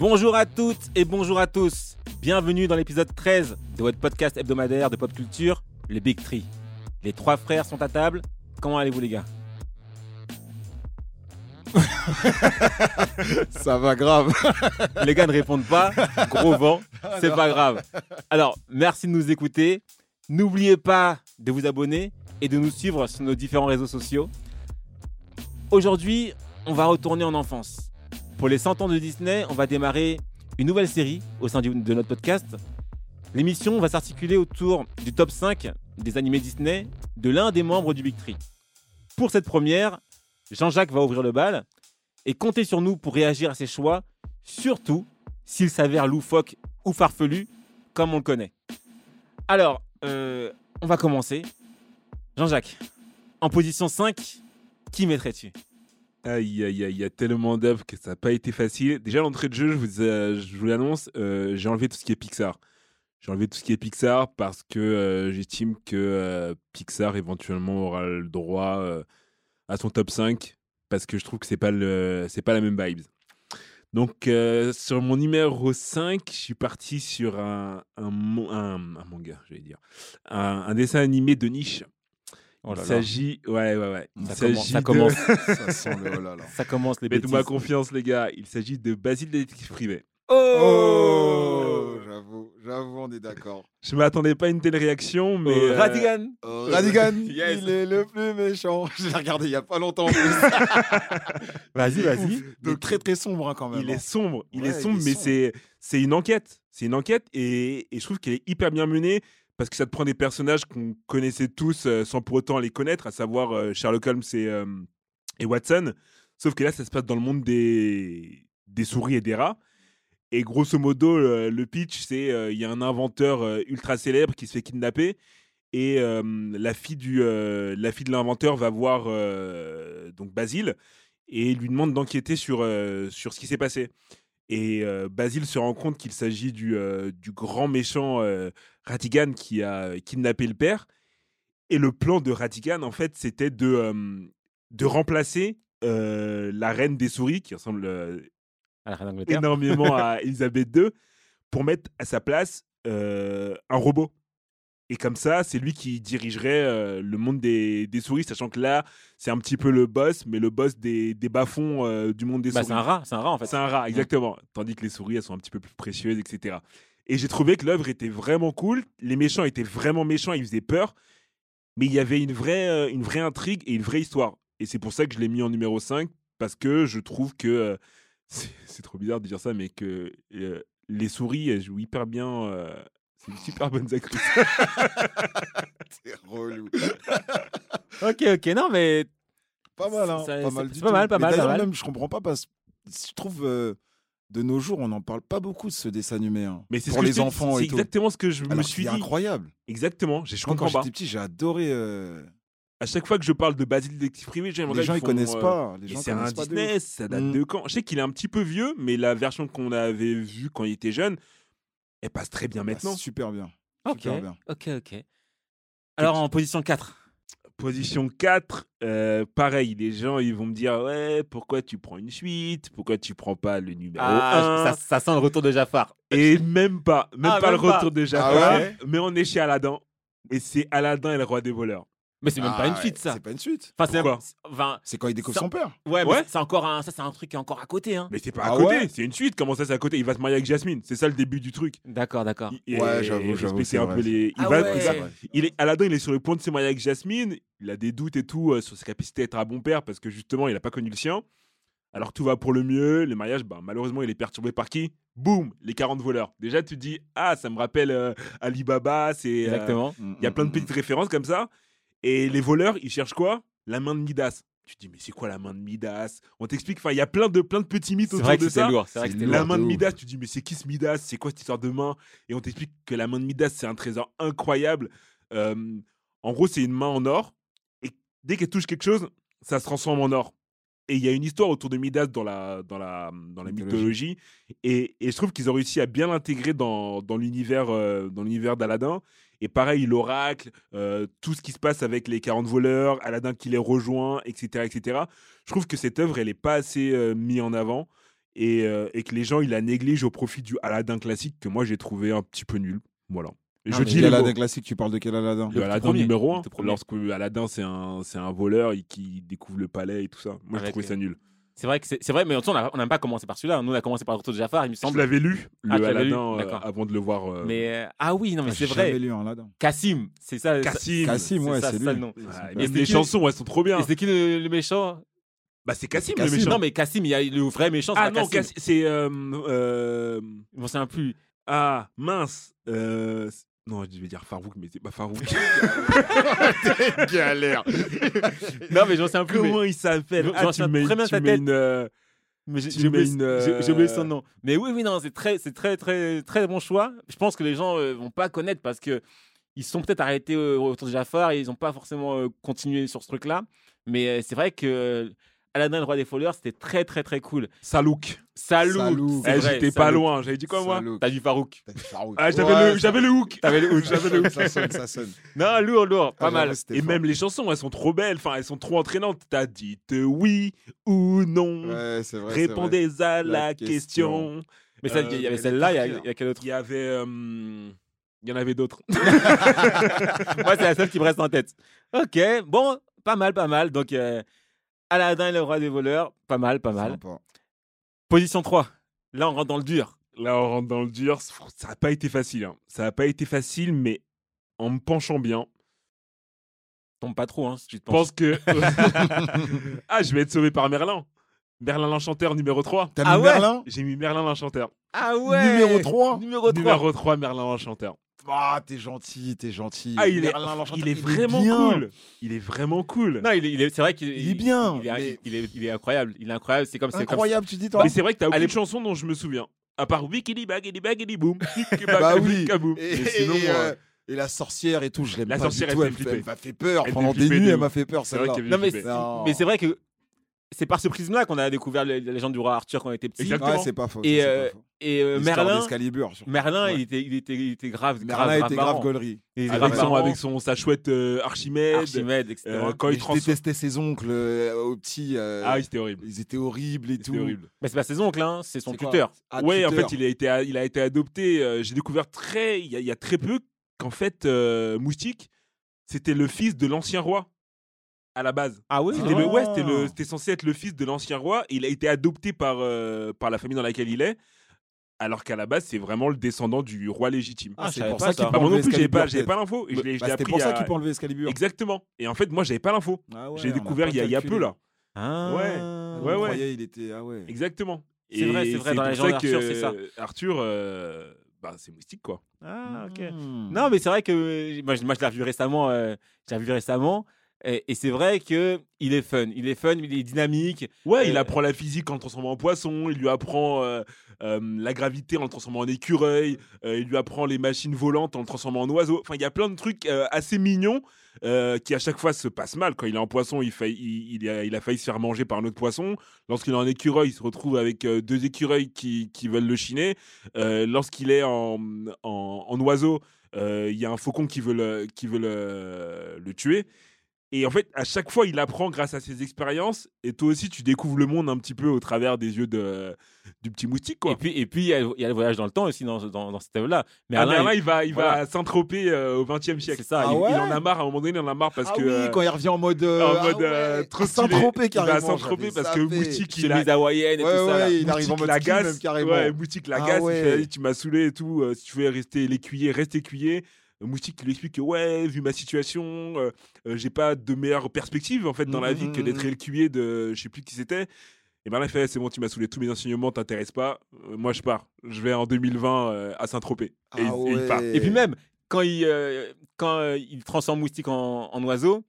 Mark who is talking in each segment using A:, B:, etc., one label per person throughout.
A: Bonjour à toutes et bonjour à tous. Bienvenue dans l'épisode 13 de votre podcast hebdomadaire de pop culture, le Big Tree. Les trois frères sont à table. Comment allez-vous les gars?
B: Ça va grave.
A: Les gars ne répondent pas. Gros vent, c'est pas grave. Alors, merci de nous écouter. N'oubliez pas de vous abonner et de nous suivre sur nos différents réseaux sociaux. Aujourd'hui, on va retourner en enfance. Pour les 100 ans de Disney, on va démarrer une nouvelle série au sein de notre podcast. L'émission va s'articuler autour du top 5 des animés Disney de l'un des membres du Big Tree. Pour cette première, Jean-Jacques va ouvrir le bal et comptez sur nous pour réagir à ses choix, surtout s'il s'avère loufoque ou farfelu, comme on le connaît. Alors, euh, on va commencer. Jean-Jacques, en position 5, qui mettrais-tu?
B: Aïe, aïe, aïe, il y a tellement d'œuvres que ça n'a pas été facile. Déjà, l'entrée de jeu, je vous, euh, je l'annonce, euh, j'ai enlevé tout ce qui est Pixar. J'ai enlevé tout ce qui est Pixar parce que euh, j'estime que euh, Pixar éventuellement aura le droit à son top 5 parce que je trouve que c'est pas pas la même vibe. Donc sur mon numéro 5, je suis parti sur un, un, un, un manga, je vais dire. Un dessin animé de niche.
A: Oh
B: Il s'agit ouais ouais ouais. Il
A: Ça commence, ça
B: de-
A: commence,
C: Ça sent le oh là là.
A: ça commence les bêtises.
B: Faites-moi confiance, les gars. Il s'agit de Basile Détective Privé.
C: Oh J'avoue, j'avoue, on est d'accord.
B: Je m'attendais pas à une telle réaction, mais.
A: Euh,
B: euh,
A: Radigan
C: Radigan,
B: Yes.
C: il est le plus méchant. Je l'ai regardé il y a pas longtemps. en plus.
A: Vas-y, vas-y.
C: Donc très très sombre hein, quand même.
B: il est
C: hein.
B: sombre, il
C: Ouais,
B: est
C: il
B: sombre,
C: est
B: mais
C: sombre.
B: c'est c'est une enquête. C'est une enquête et, et je trouve qu'elle est hyper bien menée parce que ça te prend des personnages qu'on connaissait tous euh, sans pour autant les connaître, à savoir euh, Sherlock Holmes et, euh, et Watson. Sauf que là, ça se passe dans le monde des, des souris et des rats. Et grosso modo, le pitch, c'est il y a un inventeur ultra célèbre qui se fait kidnapper et la fille du la fille de l'inventeur va voir donc Basile et lui demande d'enquêter sur sur ce qui s'est passé. Et Basile se rend compte qu'il s'agit du, du grand méchant Ratigan qui a kidnappé le père. Et le plan de Ratigan, en fait, c'était de, euh, de remplacer euh, la reine des souris, qui ressemble euh,
A: À la reine d'Angleterre.
B: énormément à Elisabeth II, pour mettre à sa place un robot. Et comme ça, c'est lui qui dirigerait le monde des, des souris, sachant que là, c'est un petit peu le boss, mais le boss des, des bas-fonds du monde des
A: Bah,
B: souris.
A: c'est un rat, c'est un rat en fait.
B: C'est un rat, exactement. Tandis que les souris, elles sont un petit peu plus précieuses, etc. Et j'ai trouvé que l'œuvre était vraiment cool. Les méchants étaient vraiment méchants, ils faisaient peur. Mais il y avait une vraie, euh, une vraie intrigue et une vraie histoire. Et c'est pour ça que je l'ai mis en numéro 5, parce que je trouve que. euh, c'est trop bizarre de dire ça, mais que euh, les souris, elles jouent hyper bien. euh, c'est une super bonne actrice.
C: C'est relou.
A: Ok, ok, non mais
C: Pas mal, hein.
A: Ça-
C: pas mal
A: pas
C: tout.
A: mal, pas
C: Mais
A: mal, pas
C: D'ailleurs,
A: mal.
C: même, je comprends pas parce que je trouve euh, de nos jours, on n'en parle pas beaucoup de ce dessin animé. hein.
B: Mais c'est ce
C: pour les enfants
B: C'est
C: et tout.
B: exactement ce que je me suis dit.
C: incroyable.
B: Exactement, je
C: Moi, quand
B: comprends pas.
C: j'étais petit, j'ai adoré. euh,
B: À chaque fois que je parle de Basile Détective Privé, j'aimerais
C: Les gens, ils
B: font,
C: connaissent
B: euh,
C: pas. Les gens
B: c'est un
C: connaissent pas de
B: Disney,
C: ouf.
B: ça date
C: Mm.
B: de quand? Je sais qu'il est un petit peu vieux, mais la version qu'on avait vue quand il était jeune, elle passe très bien
C: Bah,
B: maintenant.
C: super bien.
A: ok,
C: Super bien.
A: ok, ok. Alors en position 4.
B: Position 4, euh, pareil, les gens ils vont me dire Ouais, pourquoi tu prends une suite? Pourquoi tu prends pas le numéro 1
A: Ah, ça, ça sent le retour de Jafar.
B: Et même pas, même
A: Ah,
B: pas
A: même
B: le
A: pas.
B: retour de
C: Ah
B: Jafar,
C: ouais?
B: mais on est chez Aladdin. Et c'est Aladdin et le roi des voleurs.
A: Mais c'est même pas
C: Ah
A: une
C: ouais,
A: suite ça.
C: C'est pas une suite.
A: Enfin, c'est
B: Pourquoi
A: enfin,
C: C'est quand il découvre
A: Ça-
C: son père.
A: ouais, mais
B: Ouais.
A: c'est encore un, ça c'est un truc qui est encore à côté hein.
B: Mais c'est pas à
C: Ah
B: côté,
C: ouais
B: c'est une suite. Comment ça, c'est à côté? Il va se marier avec Jasmine. C'est ça le début du truc.
A: D'accord, d'accord.
B: Il-
C: Ouais, j'avoue,
B: et
C: j'avoue,
B: respecter
C: c'est
B: un
C: vrai.
B: peu les. Il
A: Ah
B: va-
A: ouais.
B: il va-
C: vrai.
B: il est, Aladdin, il est sur le point de se marier avec Jasmine. Il a des doutes et tout euh, sur sa capacité à être un bon père parce que justement, il n'a pas connu le sien. Alors tout va pour le mieux. Le mariage, bah, malheureusement, il est perturbé par qui? Boum Les 40 voleurs. Déjà, tu te dis, ah, ça me rappelle euh, Alibaba. C'est. euh,
A: Exactement.
B: Il y a plein de petites références comme ça. Et les voleurs, ils cherchent quoi? La main de Midas. Tu te dis, mais c'est quoi la main de Midas? On t'explique, enfin, il y a plein de, plein de petits mythes autour
A: vrai que
B: de ça.
A: lourd. C'est vrai que c'était
C: lourd.
B: La main de
C: ouf.
B: Midas, tu te dis, mais c'est qui ce Midas? C'est quoi cette histoire de main? Et on t'explique que la main de Midas, c'est un trésor incroyable. Euh, en gros, c'est une main en or. Et dès qu'elle touche quelque chose, ça se transforme en or. Et il y a une histoire autour de Midas dans la, dans la, dans la
C: Mythologie.
B: mythologie. Et, et je trouve qu'ils ont réussi à bien l'intégrer dans, dans l'univers euh, dans l'univers d'Aladin. Et pareil, l'oracle, euh, tout ce qui se passe avec les 40 voleurs, Aladin qui les rejoint, etc. etc. Je trouve que cette œuvre, elle n'est pas assez euh, mise en avant. Et, euh, et que les gens, ils la négligent au profit du Aladdin classique que moi, j'ai trouvé un petit peu nul. Voilà.
A: Non,
B: je dis
C: Aladdin classique, tu parles de quel Aladdin?
B: Le
A: Le
B: Aladdin numéro
A: Le
B: 1,
A: tout premier.
B: lorsque Aladdin c'est un, c'est un voleur et qui découvre le palais et tout ça. Moi, je
A: Avec
B: trouvais ça nul.
A: C'est vrai que c'est c'est vrai, mais en tout cas, on n'a pas commencé par celui-là. Nous, on a commencé par le retour de Jafar, il me
B: Je
A: semble.
B: l'avais lu, le
A: Ah, tu l'avais lu
B: Aladdin, euh, avant de le voir. euh,
A: Mais euh, ah oui, non, mais
C: Ah,
A: c'est vrai.
C: lu un Aladdin.
A: C'est ça.
B: Cassim.
C: Cassim, ouais, c'est
A: ça
C: lui.
A: le nom.
B: Et
A: c'est
B: les chansons, elles sont trop bien.
A: Et c'est qui le, le méchant?
B: Bah, c'est Cassim, le méchant.
A: Non, mais Cassim, il y a le vrai méchant, c'est
B: ah non, c'est. euh, euh,
A: Je m'en souviens plus.
B: Ah, mince. euh, c'est- Non, je vais dire Farouk, mais c'est pas Farouk. Galère.
A: Non, mais je m'en souviens plus. mais-
B: Comment il s'appelle Ah,
A: j'en très bien sa tête.
B: une, euh,
A: Mais j'ai oublié, oublié
B: euh,
A: son nom. Mais oui, oui, non, c'est très, c'est très, très, très bon choix. Je pense que les gens euh, vont pas connaître parce que ils sont peut-être arrêtés euh, autour de Jafar et ils n'ont pas forcément euh, continué sur ce truc-là. Mais c'est vrai que Aladdin le roi des voleurs, c'était très, très, très cool.
B: Salouk.
A: Salut.
C: Salouk.
B: Eh, J'étais pas loin. J'avais dit quoi, moi.
A: T'as dit Farouk.
B: Ah, j'avais
C: Ouais,
B: le, hook.
A: T'avais le hook.
C: J'avais le hook. Ça sonne, ça sonne.
A: Non, lourd, lourd, pas
C: Ah,
A: mal.
B: Et
C: fort.
B: même les chansons, elles sont trop belles. Enfin, elles sont trop entraînantes. T'as dit oui ou non.
C: Ouais, c'est vrai. c'est vrai.
B: Répondez à la,
C: La
B: question.
C: question.
A: Mais il y avait
C: Euh,
A: celle-là, il y a-
C: elle est
A: il y a quelle autre
B: Il y avait. euh, Il y en avait d'autres.
A: Moi, c'est la seule qui me reste en tête. Ok, bon, pas mal, pas mal. Donc, euh, Aladdin et le roi des voleurs, pas mal, pas mal.
C: Sympa.
A: Position 3. Là, on rentre dans le dur.
B: Là, on rentre dans le dur. Ça n'a pas été facile. hein. Ça n'a pas été facile, mais en me penchant bien,
A: Tombe pas trop, hein, si tu te
B: je
A: penches.
B: pense que. ah, je vais être sauvé par Merlin. Merlin l'Enchanteur numéro 3.
C: T'as
A: Ah
C: mis
A: ouais
C: Merlin?
B: J'ai mis Merlin l'Enchanteur.
A: Ah ouais
C: Numéro 3
A: Numéro 3
B: Numéro 3, Merlin l'Enchanteur.
C: Ah, t'es gentil, t'es gentil.
B: Ah, il est,
C: Merlin l'Enchanteur,
B: il est vraiment cool. Il est vraiment cool.
A: Non, il est, il est- c'est vrai qu'il
C: Il est bien,
A: Il est,
C: mais-
A: il est, il est incroyable. Il est incroyable. C'est comme, c'est comme
C: Incroyable, tu dis toi
B: Mais c'est vrai que t'as aucune
A: Allez.
B: chanson dont je me souviens. À part Wikidi Bagidi Bagidi Boom.
C: Bah oui.
B: Kaboom.
C: Et,
B: Mais sinon,
C: et,
B: euh,
C: euh, et la sorcière et tout, je l'aime
B: La
C: pas
B: sorcière,
C: du tout. Elle, m'a fait peur.
B: Elle
C: Pendant des nuits, elle m'a fait peur,
B: C'est vrai
A: Non. mais c'est vrai que c'est par ce prisme-là qu'on a découvert la légende du roi Arthur quand on était petit.
B: Exactement.
C: Ouais, c'est pas faux.
A: Et, euh. Et euh, Merlin. Merlin
C: Ouais.
A: il, était, il, était, il était grave.
C: Merlin
A: grave,
C: était grave gaulerie.
A: Il était
B: Avec,
A: grave
B: son, avec son, sa chouette euh, Archimède.
A: Archimède, etc.
B: Euh, quand
C: Mais
B: il
C: je
B: transforme.
C: détestais ses oncles euh, au petit. euh,
B: Ah oui, c'était horrible.
C: Ils étaient horribles et tout.
B: horrible.
A: Mais c'est pas ses oncles, hein, c'est son tuteur.
C: Ah,
B: ouais, en
C: tuteur.
B: fait, il a été, il a été adopté. euh, J'ai découvert très, il y, y a très peu qu'en fait, euh, Moustique, c'était le fils de l'ancien roi à la base.
A: Ah oui
B: C'était le, ouais, c'était le,
C: Ah.
B: c'était censé être le fils de l'ancien roi. Il a été adopté par, euh, par la famille dans laquelle il est. Alors qu'à la base, c'est vraiment le descendant du roi légitime.
A: Ah, je
C: c'est pour
A: pas
C: ça qu'il peut
B: moi non
C: enlever
B: plus, j'avais pas, j'avais pas l'info. Et je l'ai, je
C: Bah,
B: l'ai
C: C'était
B: appris
C: pour ça
B: à-
C: qu'il peut enlever Excalibur.
B: Exactement. Et en fait, moi, j'avais pas l'info.
C: Ah ouais,
B: J'ai
C: on a
B: découvert
C: pas
B: il y, a, il y a
C: calculé.
B: peu là.
A: Ah.
B: Ouais,
C: On
B: ouais.
C: croyait il était. Ah ouais.
B: Exactement.
A: C'est vrai, c'est vrai, dans la
B: pour
A: légende
B: ça
A: d'Arthur,
B: que
A: c'est ça.
B: Arthur, euh, bah, c'est moustique quoi.
A: Ah, ok.
C: Hmm.
A: Non, mais c'est vrai que euh, moi, je, moi, je l'ai revu récemment. euh, je l'ai revu récemment. Et, et c'est vrai que il est fun. Il est fun, il est dynamique.
B: Ouais, il
A: Euh,
B: apprend la physique en le transformant en poisson, il lui apprend euh, euh, la gravité en le transformant en écureuil, il lui apprend les machines volantes en le transformant en oiseau. Enfin, il y a plein de trucs assez mignons qui à chaque fois se passent mal. Quand il est en poisson, il, failli- il, il a, il a failli se faire manger par un autre poisson. Lorsqu'il est en écureuil, il se retrouve avec deux écureuils qui, qui veulent le chiner. Lorsqu'il est en, en, en oiseau, il y a un faucon qui veut le, qui veut le, le tuer. Et en fait, à chaque fois, il apprend grâce à ses expériences. Et toi aussi, tu découvres le monde un petit peu au travers des yeux de, du petit moustique. Quoi.
A: Et puis, et puis il y, a, il y a le voyage dans le temps aussi dans, dans, dans cette œuvre-là. Mais
B: Ah,
A: Alain,
B: Merlin,
A: il-
B: il va, il va
A: voilà.
B: s'introper euh, au XXe siècle.
A: c'est ça.
C: Ah
A: il-
C: ouais
B: Il en a marre, à un moment donné, il en a marre parce
C: ah
B: que.
C: oui,
B: euh,
C: quand il revient en mode. euh,
B: en
C: ah
B: mode
C: ouais,
B: euh, trop.
C: Saint-Tropez,
B: Il
C: carrément.
B: va
C: j'avais
B: parce que. Moustique, il a.
A: chemise hawaïenne et
C: Ouais,
A: tout ça. là.
C: il arrive en mode ski, même, carrément.
B: Ouais, Moustique
C: Ah
B: l'agace.
C: ouais.
B: il fait, tu m'as saoulé et tout. euh, si tu veux rester l'écuyer, reste écuyer. Euh, Moustique il lui explique que ouais, vu ma situation, euh, euh, j'ai pas de meilleure perspective en fait dans la
C: Mhm,
B: vie que d'être
C: mhm.
B: l'écuyer de je sais plus qui c'était. Et Merlin fait c'est bon, tu m'as saoulé, tous mes enseignements t'intéressent pas. Euh, moi je pars. Je vais en 2020 euh, à Saint-Tropez. Et, il-
C: Ah
B: et il part.
A: Et puis même, quand il, euh, quand, euh, il transforme Moustique en, en oiseau,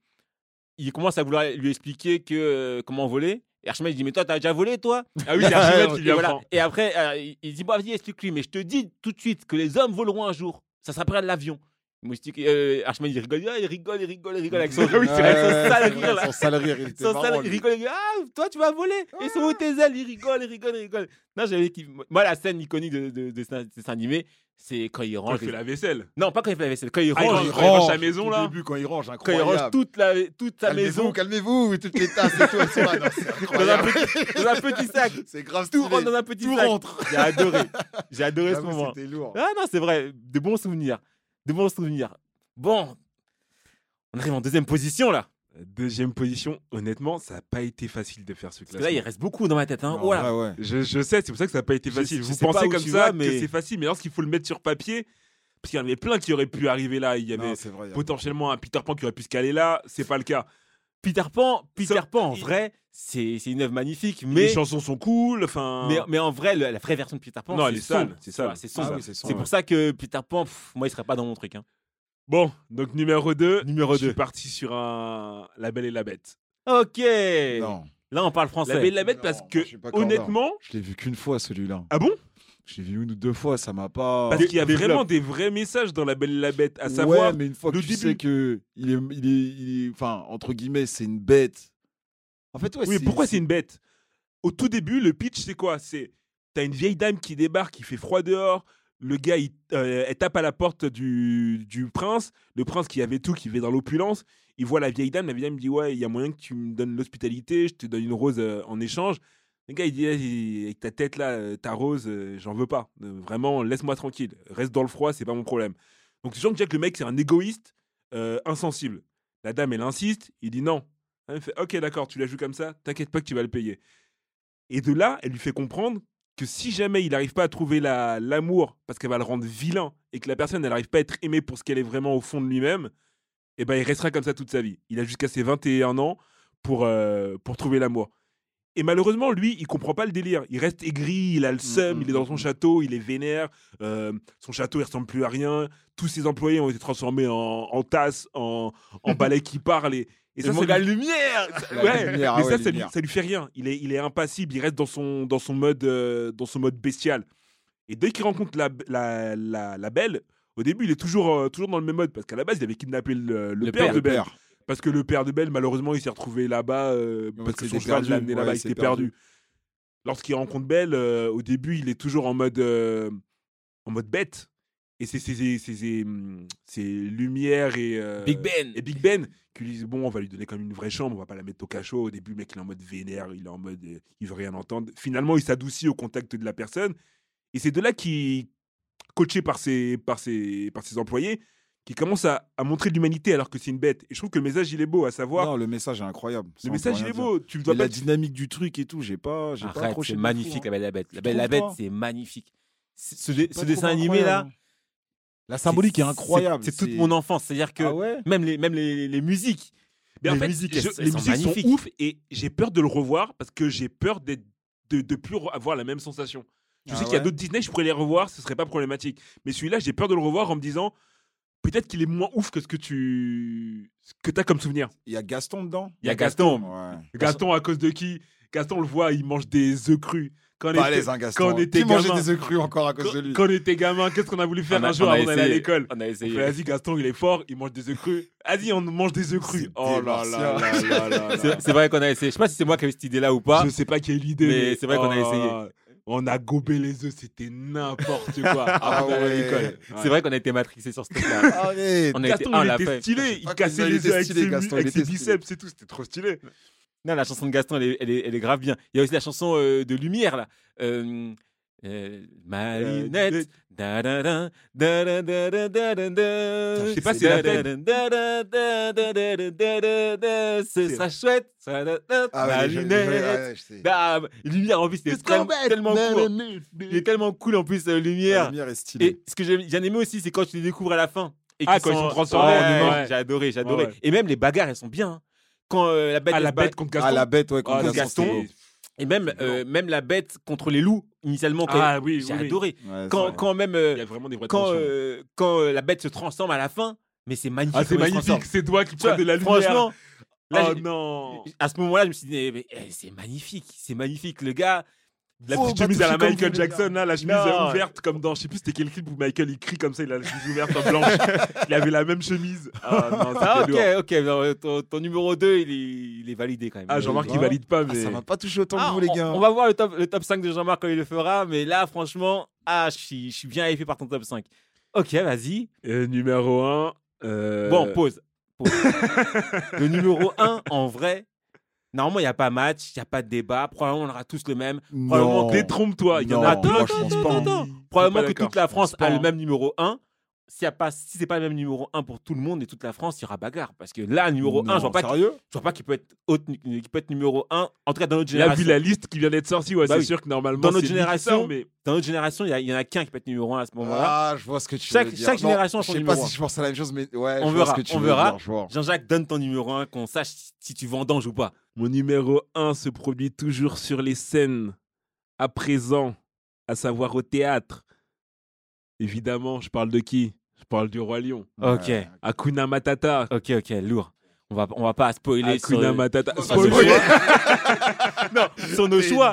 A: il commence à vouloir lui expliquer que, euh, comment voler. Et Archimède il dit Mais toi, t'as déjà volé, toi?
B: Ah oui, c'est Archimède qui
A: et,
B: lui
A: voilà.
B: apprend.
A: Et après, euh, il- il dit Bon, vas-y, explique-lui. Mais je te dis tout de suite que les hommes voleront un jour. Ça s'appellera de l'avion. Moustique, euh, Archimède, il rigole, ah, il rigole, il rigole, il rigole avec son,
B: Ah oui, c'est
A: avec
B: vrai.
A: son sale rire, là.
C: Son sale rire, il était
A: Son
C: marrant,
A: sale- il rigole, il dit, ah, toi tu vas voler. Et sont où tes ailes Il rigole, il rigole, il rigole. Non, j'avais kiffé. Moi, la scène iconique de, de, de, animé, c'est quand il
B: Quand
A: range.
B: il fait la vaisselle.
A: Non, pas quand il fait la vaisselle, quand il
B: Ah, il
A: range,
C: il
B: quand il range sa maison,
C: Au
B: là.
C: début, quand il range,
A: quand il
C: incroyable.
A: range toute, la, toute sa
C: Calmez-vous,
A: maison
C: calmez-vous, toutes les tasses et tout, elles sont là. Non, c'est
A: dans un,
C: incroyable.
A: petit, dans un petit sac.
C: C'est grave
A: Tout rentre dans un petit
C: Tout
A: sac.
C: rentre.
A: J'ai adoré. J'ai adoré ce moment.
C: C'était lourd.
A: Ah non, c'est vrai. De bons souvenirs. De bons souvenirs. Bon. On arrive en deuxième position là.
B: Deuxième position, honnêtement, ça n'a pas été facile de faire ce
A: Parce que là, il
B: classement.
A: reste beaucoup dans ma tête. Hein.
C: Non,
A: Voilà.
C: ouais, ouais.
B: Je, je sais, c'est pour ça que ça n'a pas été facile.
A: je
B: Vous pensez comme ça
A: vas,
B: que
A: mais-
B: c'est facile, mais lorsqu'il faut le mettre sur papier, parce qu'il y en avait plein qui auraient pu arriver là, il y avait
C: Non, vrai.
B: potentiellement un Peter Pan qui aurait pu se caler là, c'est pas le cas.
A: Peter Pan, Peter
B: Ça-
A: Pan en
B: il-
A: vrai, c'est c'est une œuvre magnifique.
B: Les
A: Mais,
B: chansons sont cool, enfin.
A: mais, mais en vrai, le- la vraie version de Peter Pan,
B: Non,
A: c'est
B: elle est sale, c'est sale.
A: Voilà, C'est sombre.
C: Ah oui, c'est
A: pour ça que Peter Pan, pff, moi, il serait pas dans mon truc. Hein.
B: Bon, donc numéro 2.
A: Numéro
B: Je suis
A: 2.
B: parti sur un La Belle et la Bête.
A: Ok.
C: Non.
A: Là, on parle français.
B: La Belle et la Bête
C: Non,
B: parce que
C: je
B: honnêtement,
C: Je l'ai vu qu'une fois celui-là.
B: ah bon?
C: Je l'ai vu une ou deux fois, ça m'a pas.
B: Parce qu'il y a
A: développe.
B: vraiment des vrais messages dans La Belle et la Bête, à savoir
C: ouais, mais une fois que tu
B: début.
C: sais que il est, il est, il est- enfin entre guillemets, c'est une bête. En fait, ouais.
B: Oui, mais pourquoi c'est une bête? Au tout début, le pitch, c'est quoi? C'est t'as une vieille dame qui débarque, il fait froid dehors. Le gars, il, euh, elle tape à la porte du, du prince. Le prince qui avait tout, qui vivait dans l'opulence. Il voit la vieille dame. La vieille dame me dit Ouais, il y a moyen que tu me donnes l'hospitalité. Je te donne une rose euh, en échange. Le gars, il dit Avec ta tête là, euh, ta rose, euh, j'en veux pas. Euh, vraiment, laisse-moi tranquille. Reste dans le froid, c'est pas mon problème. Donc, tu sens que le mec, c'est un égoïste insensible. La dame, elle insiste. Il dit Non. Elle fait Ok, d'accord, tu la joues comme ça, t'inquiète pas que tu vas le payer. Et de là, elle lui fait comprendre que si jamais il n'arrive pas à trouver la- l'amour, parce qu'elle va le rendre vilain, et que la personne, elle n'arrive pas à être aimée pour ce qu'elle est vraiment au fond de lui-même, eh ben, il restera comme ça toute sa vie. Il a jusqu'à ses 21 ans pour, pour trouver l'amour. Et malheureusement, lui, il comprend pas le délire. Il reste aigri, il a le seum,
C: mm,
B: il est dans son
C: mm.
B: château, il est vénère. euh, son château, il ressemble plus à rien. Tous ses employés ont été transformés en, en tasses, en, en balais qui parlent. Et, et
A: Et
B: ça, ça
A: gars,
B: lui-
A: lumière
C: La
B: ouais,
C: lumière,
B: mais
C: ah
B: ça, ça lui, ça lui fait rien. Il est, il est impassible, il reste dans son, dans son, mode, euh, dans son mode bestial. Et dès qu'il rencontre la, la, la, la belle, au début, il est toujours, euh, toujours dans le même mode, parce qu'à la base, il avait kidnappé le, le
A: Le
B: père,
A: père,
B: de
C: le
B: Belle. Parce que le père de Belle, malheureusement, il s'est retrouvé là-bas, euh,
C: Ouais,
B: parce que son
C: perdu.
B: l'a amené
C: Ouais,
B: là-bas, il perdu.
C: perdu.
B: Lorsqu'il rencontre Belle, euh, au début, il est toujours en mode, euh, en mode bête. Et c'est ses, hum, lumières et,
A: Big Ben.
B: et Big Ben qui lui disent bon on va lui donner comme une vraie chambre on va pas la mettre au cachot au début le mec il est en mode vénère il est en mode il veut rien entendre finalement il s'adoucit au contact de la personne et c'est de là qu'il coaché par ses par ses par ses employés qui commence à, à montrer de l'humanité alors que c'est une bête et je trouve que le message il est beau à savoir
C: Non, le message est incroyable. Ça,
B: le message il est beau tu dois pas
C: la dynamique du truc et tout, j'ai pas, j'ai pas accroché.
A: c'est
C: fou,
A: magnifique,
C: hein.
A: la Belle et la Bête. La Belle et la Bête, c'est magnifique. Ce, dessin animé là.
C: La symbolique est incroyable.
A: C'est toute mon enfance. C'est-à-dire que
C: Ah ouais
A: même, les, même les, les musiques,
B: Mais en
A: les
B: fait,
A: musiques,
B: je-
A: elles- elles
B: les
A: sont
B: musiques sont
A: magnifiques.
B: ouf et j'ai peur de le revoir parce que j'ai peur d'être- de de plus avoir la même sensation. Je
C: Ah
B: sais qu'il y a d'autres Disney, je pourrais les revoir, ce serait pas problématique. Mais celui-là, j'ai peur de le revoir en me disant peut-être qu'il est moins ouf que ce que tu ce que as comme souvenir.
C: Il y a Gaston dedans?
A: Il y a Gaston.
C: Ouais.
B: Gaston à cause de qui? Gaston on le voit, il mange des œufs crus. Quand on
C: Pas à
B: était-
C: l'aise, hein, Gaston.
B: quand on était
C: Qui mangeait
B: gamin-
C: des œufs crus encore à cause
B: quand,
C: de lui?
B: quand on était gamin, qu'est-ce qu'on a voulu faire
A: On a-
B: un jour avant d'aller à l'école?
A: On a essayé.
B: Vas-y, Gaston, il est fort, il mange des œufs crus. Vas-y, on mange des œufs crus.
C: C'est
B: Oh là là là là là là.
A: C'est vrai qu'on a essayé. Je sais pas si c'est moi qui avais cette idée-là ou pas.
B: Je sais pas qui a eu l'idée,
A: Mais
B: mais,
A: c'est vrai qu'on a
B: oh,
A: essayé.
B: On a gobé les œufs, c'était n'importe quoi.
C: Ah ouais.
A: C'est vrai qu'on a été matrixé sur ce truc-là. On a été
B: Gaston,
A: un à
B: il
A: la
B: était stylé. Il
C: crois
B: cassait les œufs avec
C: stylé,
B: ses,
C: Gaston,
B: avec ses biceps, c'est tout. C'était trop stylé.
A: Non, la chanson de Gaston, elle est, elle est, elle est grave bien. Il y a aussi la chanson euh, de Lumière, là. Euh, euh, euh Marinette.
B: Je sais pas si la tête.
A: C'est ça chouette. Ça,
C: ah,
A: Marinette.
C: Ah
A: bah, lumière en plus, c'est tellement, cool. Il est tellement cool en plus, euh, Lumière.
C: lumière est stylée.
A: Et ce que j'ai bien aimé aussi, c'est quand tu les découvres à la fin. Et
B: ah, quand ils sont transformés en
A: J'ai adoré, j'ai adoré. Et même les bagarres, elles sont bien. Hein. Quand euh, la bête.
B: Ah, la bête contre ah, Gaston.
C: Ah, la bête, ouais, contre
A: Gaston. Et même, euh, même la bête contre les loups, initialement, quand
B: Ah oui,
A: j'ai
B: oui, oui.
A: adoré.
C: Ouais,
A: Quand, quand même, euh,
B: Il y a vraiment des vraies
A: quand, euh, quand euh, la bête se transforme à la fin, mais c'est magnifique.
B: Ah, c'est magnifique, ces doigts qui
A: Tu vois,
B: prennent de la lumière.
A: Franchement, Là,
B: oh non
A: À ce moment-là, je me suis dit, mais, eh, c'est magnifique, c'est magnifique. Le gars,
B: La petite chemise à la Michael Jackson, là, la chemise
A: Non.
B: euh, ouverte, comme dans, je sais plus c'était quel clip où Michael il crie comme ça, il a la chemise ouverte en blanche. il avait la même chemise. Ah non,
A: ah, ok,
B: lourd.
A: ok. non, ton, ton numéro 2, il est, il est validé quand même.
B: Ah, Jean-Marc, il valide pas,
C: Ah,
B: mais.
C: ça m'a pas touché autant
A: Ah,
C: que vous, les gars.
A: On, va voir le top, le top 5 de Jean-Marc quand il le fera, mais là, franchement, ah, je suis, je suis bien hypé par ton top 5. Ok, vas-y.
B: Euh, numéro 1.
A: Bon, pause. Pause. le numéro 1, en vrai, normalement, il n'y a pas match, il n'y a pas de débat. Probablement, on aura tous le même. probablement.
B: Détrompe-toi, il y en a
A: Attends, Probablement que toute la France a le même numéro 1. S'il y a pas, si c'est pas le même numéro 1 pour tout le monde et toute la France, il y aura bagarre. Parce que là, numéro 1,
C: Non,
A: je vois pas,
C: Sérieux?
A: je vois pas qu'il peut être autre, peut être numéro 1. En tout cas, dans notre
B: Là, vu
A: génération.
B: la liste qui vient d'être sortie, ouais,
A: Bah
B: c'est
A: oui.
B: sûr que normalement,
A: Dans notre génération,
B: mais
A: Dans notre génération, il y, y en a qu'un qui peut être numéro 1 à ce moment-là.
C: Ah, je vois ce que tu
A: Chaque-
C: veux dire.
A: chaque
C: Non,
A: génération a
C: Je
A: son
C: sais
A: numéro
C: pas
A: un.
C: si je pense à la même chose, mais ouais,
A: On
C: je
A: verra,
C: vois ce que tu
A: on
C: veux
A: verra.
C: je.
A: Jean-Jacques, donne ton numéro 1, qu'on sache si- si tu vendanges ou pas.
B: mon numéro 1 se produit toujours sur les scènes, à présent, à savoir au théâtre. Évidemment, je parle de qui? Je parle du Roi Lion.
A: Ok.
B: Hakuna Matata.
A: Ok, ok, lourd. On va, on va pas spoiler sur,
B: Matata.
C: Spoiler.
A: nos choix. non, sur nos
C: C'est
A: choix.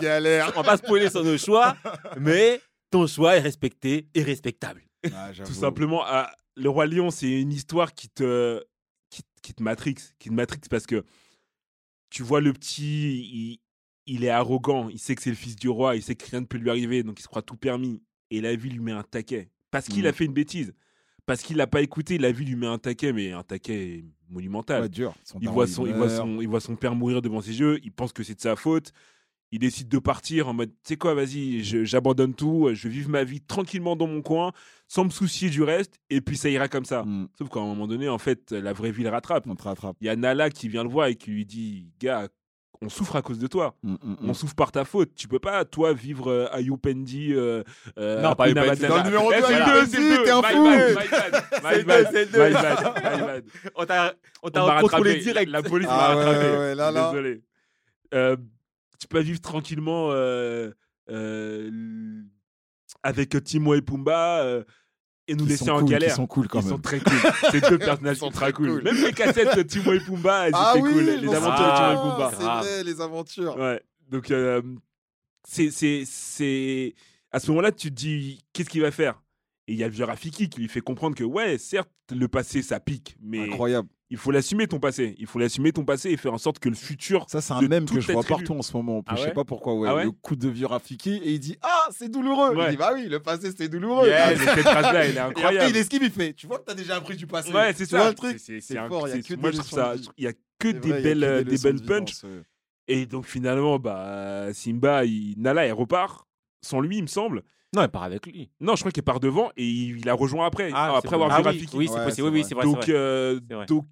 A: On va pas spoiler sur nos choix, mais ton choix est respecté et respectable.
C: Ah.
B: Tout simplement, ah, le roi lion, c'est une histoire qui te, qui, qui te matrix, qui te matrix parce que tu vois le petit, il, il est arrogant, il sait que c'est le fils du roi, il sait que rien ne peut lui arriver, donc il se croit tout permis. Et la vie lui met un taquet parce qu'il a fait une bêtise, parce qu'il l'a pas écouté. La vie lui met un taquet, mais un taquet monumental.
C: Ouais, dur. Son
B: il voit son, il voit
C: meurt.
B: son, il voit son père mourir devant ses yeux. Il pense que c'est de sa faute. Il décide de partir en mode, tu sais quoi, vas-y, j'abandonne tout, je vais vivre ma vie tranquillement dans mon coin, sans me soucier du reste, et puis ça ira comme ça.
C: Mm,
B: Sauf qu'à un moment donné, en fait, la vraie vie le rattrape.
C: On te rattrape.
B: Il y a Nala qui vient le voir et qui lui dit, gars, on souffre à cause de toi.
C: Mm, mm,
B: On
C: mm.
B: souffre par ta faute. Tu peux pas, toi, vivre euh, à Youpendi. Euh, euh,
A: Non, pas
B: Hakuna
A: Youpendi,
C: dans le numéro
B: Eh,
C: deux,
B: c'est le
C: Youpendi,
B: deux, c'est le deux.
C: t'es un
B: My
C: fou.
B: bad, my bad, my bad.
A: On t'a on
B: On
A: contrôlé direct.
B: La police
C: Ah
B: m'a rattrapé. Désolé. Euh, tu peux vivre tranquillement euh, euh, avec Timo et Pumba euh, et nous laisser en
C: cool,
B: galère.
C: Qui sont cool quand
B: Ils sont
C: même.
B: très cool. Ces deux personnages
C: Ils sont très
B: cool.
C: cool.
B: Même les cassettes de Timo et Pumba, elles
C: Ah
B: étaient
C: oui,
B: cool. Les aventures de Timo et Pumba.
C: C'est
A: Grave.
C: vrai, les aventures.
B: Ouais. Donc, euh, c'est, c'est, c'est. À ce moment-là, tu te dis, qu'est-ce qu'il va faire? Et il y a le vieux Rafiki qui lui fait comprendre que, ouais, certes, le passé, ça pique, mais
C: Incroyable.
B: Il faut l'assumer ton passé. Il faut l'assumer ton passé et faire en sorte que le futur.
C: Ça, c'est un
B: toute
C: que je vois partout en ce moment.
A: Ah
C: je sais
A: ouais
C: pas pourquoi. Ouais.
B: Ah ouais
C: le coup de vieux Rafiki et il dit Ah, c'est douloureux.
B: Ouais.
C: Il dit Bah oui, le passé, c'était douloureux.
B: Yeah, cette phrase-là, elle est
C: Et après,
B: incroyable.
C: il esquive, il fait Tu vois que t'as déjà appris du passé.
B: Ouais, c'est ça. C'est, c'est,
C: C'est fort, il y a
B: c'est-
C: que
B: moi,
C: des
B: je trouve
C: leçons
B: ça.
C: de vie.
B: Il y a que
C: C'est
B: des
C: vrai, a
B: belles,
C: que
B: euh,
C: des
B: belles
C: vie dans
B: punch.
C: ce-
B: Et donc, finalement, bah, Simba, il... Nala, elle repart. Sans lui, il me semble.
A: Non, il part avec lui.
B: Non, je crois qu'il part devant et il, il a rejoint après.
A: Ah,
B: après avoir vu
A: Ah oui,
B: Rafiki.
A: Oui, c'est possible. Oui, oui,
C: vrai.
B: donc, euh,
A: vrai.
B: donc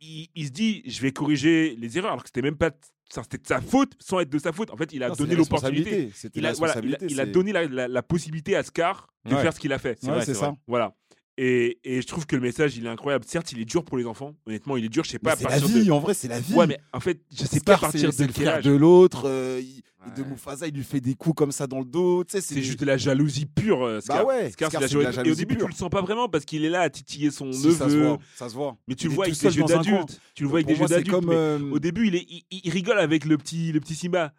B: il, il se dit, je vais corriger les erreurs, alors que c'était même pas, ça, c'était de sa faute, sans être de sa faute. En fait, il a
C: Non,
B: donné l'opportunité. Il voilà, il il a donné la, la- la possibilité à Scar de
A: Ouais.
B: faire ce qu'il a fait.
A: C'est
C: Ouais,
A: vrai,
C: c'est
A: c'est
C: ça.
B: Voilà. Et, et je trouve que le message, il est incroyable. Certes, il est dur pour les enfants. Honnêtement, il est dur. Je sais pas
C: C'est la vie,
B: de.
C: en vrai, c'est la vie.
B: Ouais, mais en fait, je sais pas à partir de
C: le frère de l'autre. euh,
A: Ouais.
C: De Mufasa, il lui fait des coups comme ça dans le dos. Tu sais,
B: C'est juste de la jalousie pure. euh, Scar.
C: Bah ouais,
B: Scar,
C: Scar,
B: c'est
C: de la
B: Et au
C: jalousie
B: début, tu le sens pas vraiment parce qu'il est là à titiller son
C: Si, ça se
B: neveu.
C: voit. Ça se voit.
B: Mais tu
C: Il
B: le vois avec des yeux d'adulte. Tu le vois avec des yeux d'adulte. Au début, il, rigole avec le petit, le petit Simba.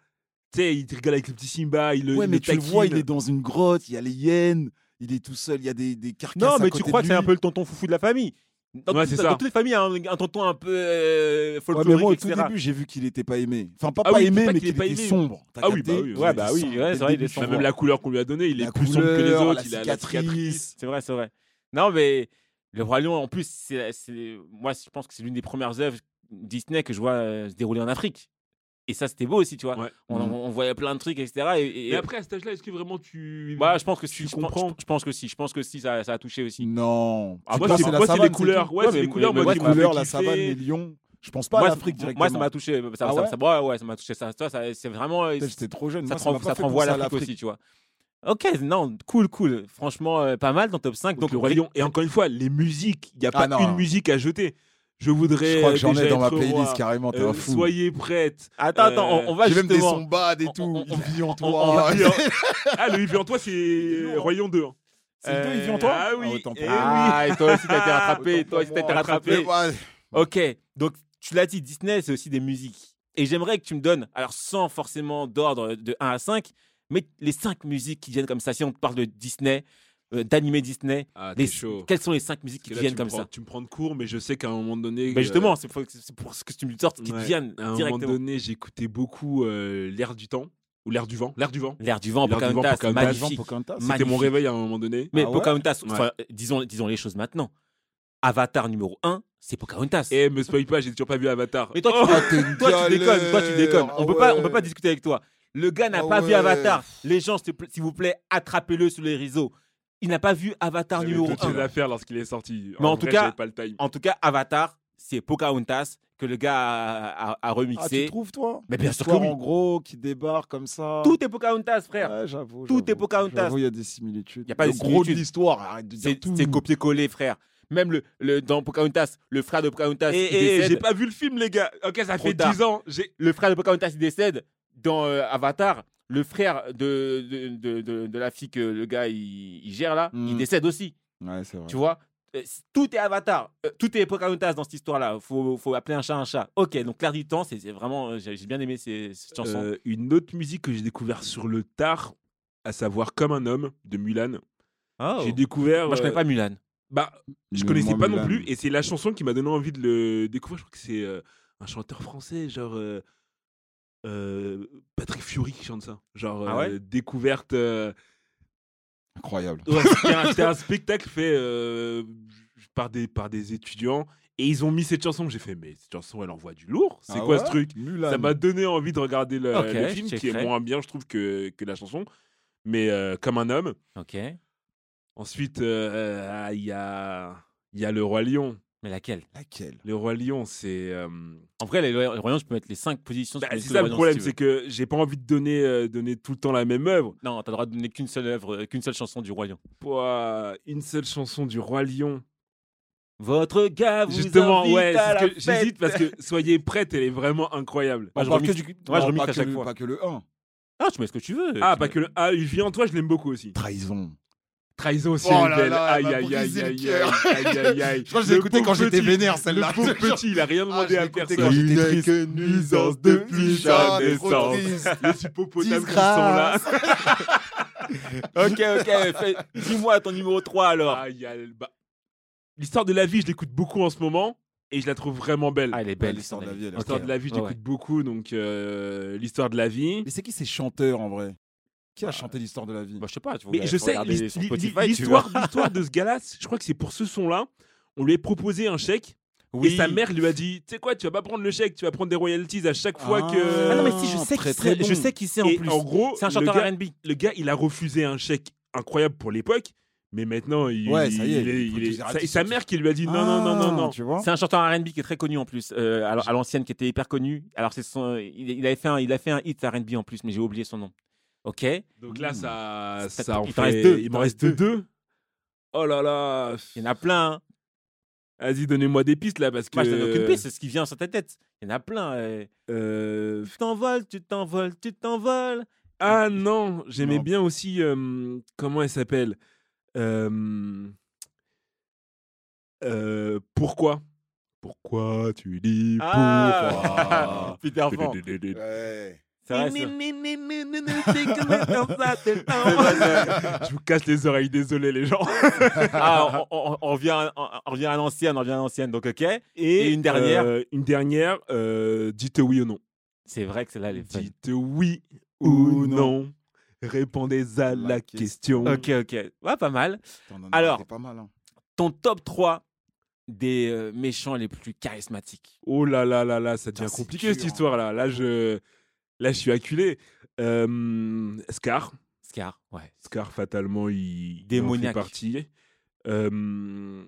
B: Tu sais, il rigole avec le petit Simba. Il le,
C: Ouais, mais tu le vois, il est dans une grotte, il y a les hyènes, il est tout seul, il y a des, des carcasses.
A: Non,
C: à
A: mais tu crois que c'est un peu le tonton foufou de la famille. Dans,
B: Ouais,
A: toutes-
B: c'est
A: dans toutes les familles, un, un tonton un peu euh,
C: Ouais,
A: folklorique,
C: mais moi, au tout début, j'ai vu qu'il était pas aimé. Enfin, pas
B: Ah
C: pas
B: oui,
C: aimé,
B: pas
C: mais
B: qu'il pas
C: était
B: aimé.
C: sombre.
B: Ah oui, bah oui,
A: Ouais, bah oui, ouais, c'est
C: le
A: vrai, il est sombre.
B: Même la couleur qu'on lui a donnée, il est
C: La
B: plus sombre que les autres.
C: la
B: il a la
C: cicatrice.
A: C'est vrai, c'est vrai. Non, mais Le Roi Lion, en plus, c'est, c'est- moi, je pense que c'est l'une des premières œuvres Disney que je vois euh, se dérouler en Afrique. Et ça, c'était beau aussi, tu vois.
B: Ouais.
A: On,
C: Mhm.
A: on voyait plein de trucs, etc. Et, et-
B: Et après, à cet âge-là, est-ce que vraiment tu.
A: Bah, je pense que
B: tu
A: si, je, pense-
B: comprends
A: je, je pense que si, je pense que si, ça, ça a touché aussi.
C: Non.
A: Ah,
C: Tu
A: moi, c'est-
B: les couleurs. Ouais, c'est les couleurs. Moi,
C: Les couleurs, la savane, les lions. Je pense pas à
A: moi,
C: l'Afrique
A: ça-
C: directement.
A: moi, ça m'a touché. Ça,
C: Ah
A: ça-
C: ouais
A: ça- ouais, ouais, ça m'a touché. Ça, ça, ça- c'est vraiment. euh,
C: J'étais trop jeune.
A: ça
C: moi,
A: te, renvoie- ça te renvoie à l'Afrique aussi, tu vois. Ok, non, cool, cool. Franchement, euh, pas mal dans top 5.
B: Donc,
A: Donc,
B: le Roi Lion. Et encore une fois, les musiques, il n'y a
C: Ah,
B: pas une musique à jeter. Je voudrais.
C: Je crois que j'en ai dans ma playlist
B: roi.
C: carrément. T'es
B: Euh,
C: un fou.
B: soyez prêtes.
A: Attends, attends, on, on va
C: J'ai même des sons bad et tout.
A: on- on-
C: Il vit en
A: on-
C: toi.
B: ah, le Vivant en toi, c'est Royaume 2. hein.
C: C'est le deux, il vit en
A: Euh,
C: toi
B: ah oui,
C: autant pour
B: eh.
A: Ah, et toi aussi, t'as été rattrapé.
C: Autant
A: Toi aussi, t'as été rattrapé. Ok, donc tu l'as dit, Disney, c'est aussi des musiques. Et j'aimerais que tu me donnes, alors sans forcément d'ordre de 1 à 5, mais les 5 musiques qui viennent comme ça. Si on te parle de Disney, euh, d'animé Disney,
B: Ah,
A: les- quelles sont les 5 musiques qui
B: là,
A: viennent comme
B: prends-
A: ça
B: Tu me prends de court, mais je sais qu'à un moment donné.
A: Ben
B: euh,
A: Justement, c'est pour, c'est pour ce que tu me sortes qui te
B: ouais,
A: viennent
B: À un moment
A: directement.
B: donné, j'écoutais beaucoup euh, l'air du temps ou l'air du vent. L'air du vent.
A: L'air du vent,
B: L'air du vent,
A: Pocahontas, magnifique.
B: C'était mon réveil à un moment donné.
A: Mais
C: Ah ouais
A: Pocahontas,
B: Ouais.
A: enfin, euh, disons, disons les choses maintenant. Avatar numéro 1, c'est Pocahontas.
B: Et me spoil pas, j'ai toujours pas vu Avatar.
A: Mais toi, tu,
B: Oh
C: Ah,
A: toi, tu déconnes, toi, tu déconnes. On
C: Ah
A: peut pas, on peut pas discuter avec toi. Le gars n'a
C: Ah
A: pas vu. Avatar. Les gens, s'il vous plaît, attrapez-le sur les réseaux. Il n'a pas vu Avatar numéro
B: tout
A: 1.
B: à faire lorsqu'il est sorti.
A: Mais en tout
B: vrai,
A: cas-
B: j'avais pas le time.
A: En tout cas, Avatar, c'est Pocahontas que le gars a, a- a
C: Ah,
A: remixé.
C: tu trouves, toi?
A: Mais bien sûr que oui.
C: en gros, qui débarque comme ça.
A: Tout est Pocahontas, frère.
C: Ouais, j'avoue.
A: Tout est. Pocahontas.
C: J'avoue, il y a des similitudes.
A: Y a pas
C: Le
A: de
C: gros de l'histoire, arrête de dire
A: C'est
C: tout.
A: c'est copier-coller, frère. Même le, le, dans Pocahontas, le frère de Pocahontas,
B: Et,
A: il
B: et- j'ai pas vu le film, les gars. Ok, ça
A: Trop
B: fait
A: tard.
B: 10 ans.
A: Le frère de Pocahontas il décède dans euh, Avatar. Le frère de, de, de, de- de la fille que le gars il, il gère là, il décède aussi.
C: Ouais, c'est vrai.
A: Tu vois Euh, Tout est Avatar. Euh, tout est Pocahontas dans cette histoire-là. Faut, faut appeler un chat un chat. Ok, donc Clair du Temps, c'est c'est vraiment. euh, J'ai bien aimé ces, cette chanson.
B: Euh, une autre musique que j'ai découvert sur le tard, à savoir Comme un homme de Mulan.
A: Oh.
B: J'ai découvert.
A: Moi, je connais pas Mulan.
B: Bah, je
C: Mais
B: connaissais
C: moi,
B: pas non plus, et c'est la chanson qui m'a donné envie de le découvrir. Je crois que c'est euh, un chanteur français, genre euh, Patrick Fiori qui chante ça. Genre
A: Ah ouais?
B: euh, découverte. euh,
C: Incroyable.
B: ouais, C'était un, c'était un spectacle fait euh, par des par des étudiants, et ils ont mis cette chanson. J'ai fait, mais cette chanson, elle envoie du lourd. C'est
C: Ah
B: quoi
C: ouais?
B: ce truc?
C: Mulan.
B: Ça m'a donné envie de regarder le, film, qui est moins bien, je trouve, que, que la chanson. Mais euh, comme un homme.
A: Ok.
B: Ensuite, euh, ah, il y a il y a le roi lion.
A: Mais laquelle?
C: Laquelle?
B: Le roi lion, c'est euh,
A: En vrai, les, les royaumes, je peux mettre les 5 positions.
B: Bah,
A: sur
B: c'est
A: les
B: ça
A: Roi
B: le
A: Lion,
B: problème,
A: si tu
B: c'est que j'ai pas envie de donner, euh, donner tout le temps la même œuvre.
A: Non, t'as le droit de donner qu'une seule œuvre, euh, qu'une seule chanson du Royaume.
B: Pour euh, une seule chanson du Roi Lion.
A: Votre gars vous
B: Justement,
A: invite
B: ouais,
A: à
B: c'est ce
A: la
B: que j'hésite parce que Soyez prêtes, elle est vraiment incroyable.
A: Moi, je remix- moi, je remix à chaque
C: le-
A: fois.
C: Pas que le 1.
A: Ah, tu mets ce que tu veux.
B: Ah,
A: Tu
B: pas
A: mets-
B: que le Ah, il vient en toi, je l'aime beaucoup aussi.
C: Trahison.
B: Trahison aussi,
C: Oh
B: elle est
C: là
B: belle.
C: là,
B: aïe, aïe, aïe, aïe, aïe, aïe, aïe, aïe.
C: Je crois que je l'ai
B: Le
C: écouté quand j'étais vénère, celle-là.
B: Le pauvre petit, il a rien
C: Ah,
B: demandé
C: je
B: à personne. Une
C: triste.
B: que nuisance depuis sa naissance. Les hippopotames qui sont là.
A: Ok, ok. Dis-moi ton numéro 3 alors.
B: L'histoire de la vie, je l'écoute beaucoup en ce moment et je la trouve vraiment belle.
A: Ah, elle est belle.
C: l'histoire de la vie,
B: L'histoire de la vie, je
A: Ouais,
B: l'écoute
A: ouais.
B: beaucoup, donc euh, l'histoire de la vie.
C: Mais c'est qui ces chanteurs en vrai? Qui a chanté l'histoire de la vie
A: Bah, je sais pas. Tu
B: Mais je sais, l'histoire de ce gars-là, je crois que c'est pour ce son-là. On lui a proposé un chèque
A: Oui.
B: et sa mère lui a dit Tu sais quoi, tu vas pas prendre le chèque, tu vas prendre des royalties à chaque fois
C: Ah.
B: que.
A: Ah non, mais si, je sais
C: Très, très.
A: Je
C: bon.
A: sais qui c'est en
B: Et
A: plus.
B: en gros,
A: C'est un chanteur RB.
B: le gars, il a refusé un chèque incroyable pour l'époque, mais maintenant, il,
C: Ouais, ça y est,
B: il est-
C: il faut
B: il est-
C: qu'ils arrêtent
B: sa- mère qui lui a dit non, non, non, non, non.
C: Ah, Tu vois
A: C'est un chanteur R&B qui est très connu en plus, euh, à, à l'ancienne, qui était hyper connu. Alors c'est son, il, il avait fait un, il a fait un hit R&B en plus, mais j'ai oublié son nom. Ok.
B: Donc là,
C: Mmh.
B: ça,
A: Ça-
B: ça en
A: il
B: fait-
A: reste deux.
B: Il m'en reste
A: reste
B: deux. Oh là là.
A: Il y en a plein. hein.
B: Vas-y, donnez-moi des pistes là parce que.
A: Moi, je donne aucune piste, c'est ce qui vient sur ta tête. Il y en a plein. euh.
B: Euh,
A: Tu t'envoles, tu t'envoles, tu t'envoles.
B: Ah non, j'aimais bien aussi. euh, comment elle s'appelle? Euh, euh, Pourquoi? Pourquoi tu dis
A: Ah Peter Pan.
B: pourquoi
C: Ouais.
A: C'est vrai.
B: Je vous casse les oreilles, désolé les gens.
A: Ah, on, on- on revient, à- on, on revient à l'ancienne, on revient à l'ancienne, donc ok. Et une dernière.
B: euh, une dernière, euh, dites oui ou non.
A: C'est vrai que celle-là, elle est fun.
B: Dites oui
C: Ou
B: ou
C: non.
B: non. Répondez à la,
C: La
B: question.
A: Ok, ok. Ouais, pas mal. Alors.
C: raté pas mal. hein.
A: Ton top 3 des euh, méchants les plus charismatiques.
B: Oh là là là là, ça devient
C: c'est
B: compliqué
C: dur,
B: cette
C: hein.
B: histoire là. Là je, là je suis acculé. Euh, Scar,
A: Scar, ouais.
B: Scar fatalement il, il en fait
A: Démoniaque.
B: partie. Euh,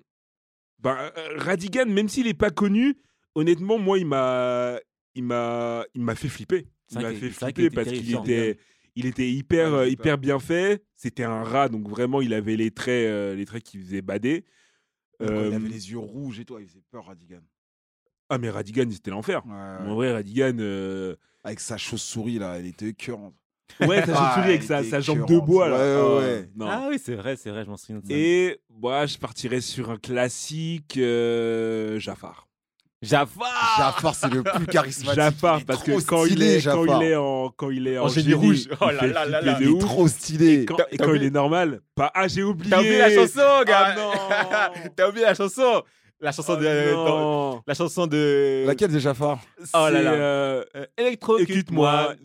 B: bah, euh, Radigan, même s'il est pas connu, honnêtement moi il m'a, il m'a, il m'a fait flipper. Il m'a fait flipper parce qu'il était, il était hyper,
C: Ouais,
B: euh,
C: hyper.
B: bien fait. C'était un rat donc vraiment il avait les traits, euh, les traits qui faisaient bader.
C: Quand Il avait les yeux rouges et toi, il faisait peur, Radigan.
B: Ah mais Radigan c'était l'enfer.
C: Ouais,
B: En vrai Radigan. euh,
C: Avec sa chauve-souris là, elle était écœurante.
B: Ouais, ça
C: Ah,
B: chauve-souris avec
C: elle
B: sa,
C: était
B: sa jambe de
C: écœurante.
B: bois là.
C: Ouais, ouais,
B: Oh,
C: ouais.
B: non.
A: Ah oui, c'est vrai, c'est vrai, je m'en souviens de ça.
B: Et moi, je partirais sur un classique euh, Jafar.
A: Jafar
C: Jafar, c'est le plus charismatique.
B: Jafar,
C: Il est
B: parce
C: trop
B: que quand, il est, quand
C: Jafar.
B: il est en quand il est en,
A: En génie rouge.
B: il
A: Oh là
B: fait
A: là là
B: flipper
A: là.
B: de
C: Il est
B: ouf.
C: trop stylé.
B: Quand- et quand il est normal, pas ah j'ai oublié.
A: T'as oublié la chanson, gars
B: Ah non.
A: T'as oublié la chanson La chanson
B: Oh
A: de...
B: non.
A: dans- La chanson de...
C: Laquelle de Jafar
A: Oh là là.
B: euh,
A: Euh, Électrocute-moi.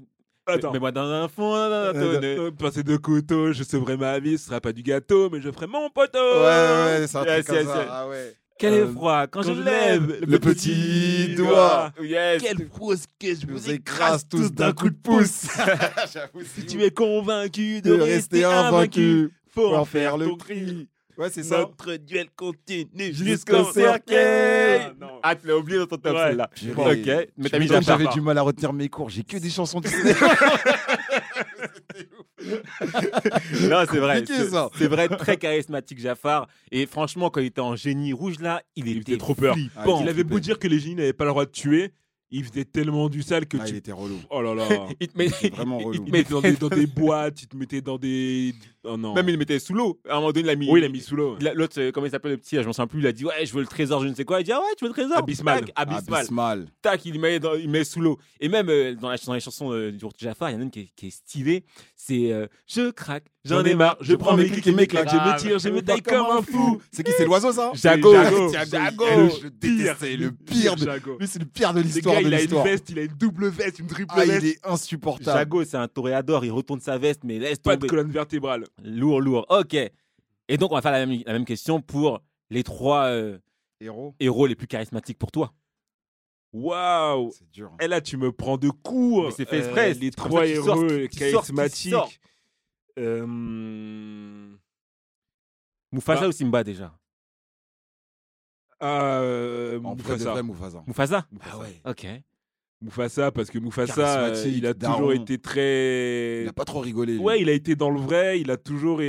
B: Attends.
A: Mets-moi dans un fond, dans un
B: Euh,
A: tonneau.
B: euh, Passer de couteau, je sauverai ma vie, ce sera pas du gâteau, mais je ferai mon poteau.
C: Ouais, ouais, c'est un
A: Yes,
C: truc comme
A: yes,
C: ça. Ah ouais.
A: Quel
B: Euh,
A: effroi quand,
B: quand
A: je lève
C: le petit doigt.
A: Yes.
B: Quelle fausse que je vous
C: vous écrase tous d'un coup de
B: pouce. Si tu es convaincu de,
C: de rester invaincu,
B: faut
C: faut
B: en
C: faire le prix. Ouais, c'est ça.
B: Notre duel continue
C: Jusqu'au cercueil.
B: Ah, non.
A: Ah, tu l'as oublié dans ton top
B: Ouais.
C: Purée.
A: Ok, mais t'as mis.
C: J'avais du mal à retenir mes cours. J'ai que des chansons Disney.
A: Non, c'est vrai. C'est vrai, très charismatique Jafar. Et franchement, quand il était en génie rouge là, il,
B: Il
A: était
B: trop peur.
A: flippant.
B: Il avait beau dire que les génies n'avaient pas le droit de tuer, il faisait tellement du sale que
C: Ah, il
B: tu.
C: était relou.
B: Oh là là.
A: Il te met-
C: vraiment
A: il-
C: relou.
A: il
B: Il
A: te
B: mettait dans des, dans des boîtes, il te mettait dans des. Oh non.
A: Même il le mettait sous l'eau. À un moment donné, il l'a mis.
B: Oui, il a mis sous l'eau.
A: L'autre, euh, comment il s'appelle le petit, là, je m'en souviens plus, il a dit Ouais, je veux le trésor, je ne sais quoi. Il dit Ah ouais, tu veux le trésor?
B: Abysmal.
A: Tac, Abysmal.
C: Abysmal.
A: Tac, il met, dans- il met sous l'eau. Et même euh, dans, la, dans les chansons euh, du retour de Jafar, il y en a une qui est, qui est stylée. C'est euh, Je craque, j'en ai marre, je prends mes clics et mes claques, je me tire, je me taille comme un fou.
C: C'est qui C'est l'oiseau, ça?
A: Jago.
B: Jago.
C: Je déteste, c'est le pire de.
B: Jago.
C: Lui, c'est le pire de
B: Le
C: l'histoire
B: gars,
C: de
B: il a une
C: l'histoire.
B: veste, il a une double veste, une triple
C: Ah,
B: veste.
C: il est insupportable.
A: Jago, c'est un toréador, il retourne sa veste, mais laisse
B: Pas de
A: tomber.
B: colonne vertébrale.
A: Lourd, lourd. Ok. Et donc, on va faire la même, la même question pour les trois euh,
C: Héros.
A: héros les plus charismatiques pour toi.
B: Waouh
C: C'est dur.
B: Et là, tu me prends de court.
A: C'est fait exprès,
B: Euh, les trois héros
A: sort,
B: charismatiques.
A: sort.
B: Euh,
A: Mufasa
B: Bah.
A: ou Simba déjà?
B: Euh,
C: En vrai
B: Mufasa.
C: vrai, Mufasa?
A: Mufasa
C: Ah ouais.
A: Ok.
B: Mufasa, parce que Mufasa, euh, il a
C: daron.
B: toujours été très.
C: Il a pas trop rigolé. lui.
B: Ouais, il a été dans le vrai, il a toujours.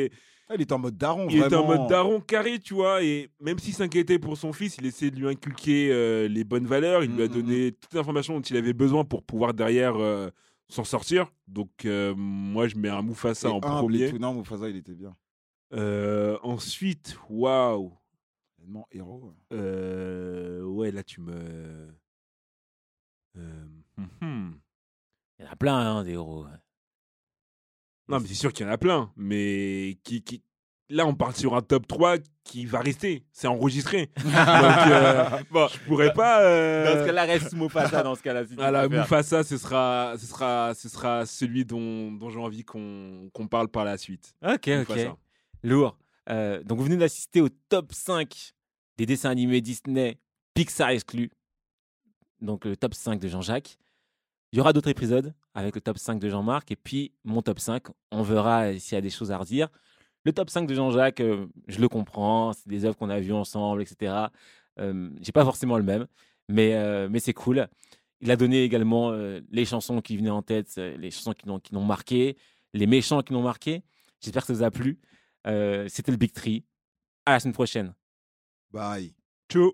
C: Ah, il était en mode daron.
B: Il était en
C: vraiment.
B: mode daron carré, tu vois, et même s'il s'inquiétait pour son fils, il essayait de lui inculquer euh, les bonnes valeurs, il lui a
C: Mm, mm,
B: donné toutes les informations dont il avait besoin pour pouvoir derrière euh, s'en sortir. Donc euh, moi, je mets un Mufasa
C: Et
B: en
C: et
B: premier.
C: Non, Mufasa, il était bien.
B: Ensuite, waouh,
C: Tellement héros.
B: ouais, là tu me... Euh, hum.
A: Il y en a plein, hein, des héros.
B: Non, mais c'est sûr qu'il y en a plein, mais qui, qui... là, on part sur un top 3 qui va rester, c'est enregistré. Donc, euh,
A: Bon,
B: je pourrais pas... euh,
A: dans ce cas-là, reste Mufasa dans ce cas-là. si
B: Voilà. Mufasa, ce sera, ce sera, ce sera celui dont, dont j'ai envie qu'on qu'on parle par la suite.
A: Ok, ok. Lourd. Euh, donc, vous venez d'assister au top 5 des dessins animés Disney, Pixar exclus. Donc, le top 5 de Jean-Jacques. Il y aura d'autres épisodes avec le top 5 de Jean-Marc et puis mon top 5. On verra s'il y a des choses à redire. Le top 5 de Jean-Jacques, euh, je le comprends. C'est des œuvres qu'on a vues ensemble, etc. Euh, J'ai pas forcément le même, mais, euh, mais c'est cool. Il a donné également euh, les chansons qui venaient en tête, les chansons qui l'ont marqué, les méchants qui l'ont marqué. J'espère que ça vous a plu. C'était le Big Tree. À la semaine prochaine.
C: Bye.
B: Ciao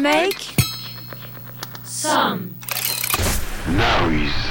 D: Make
E: some noise.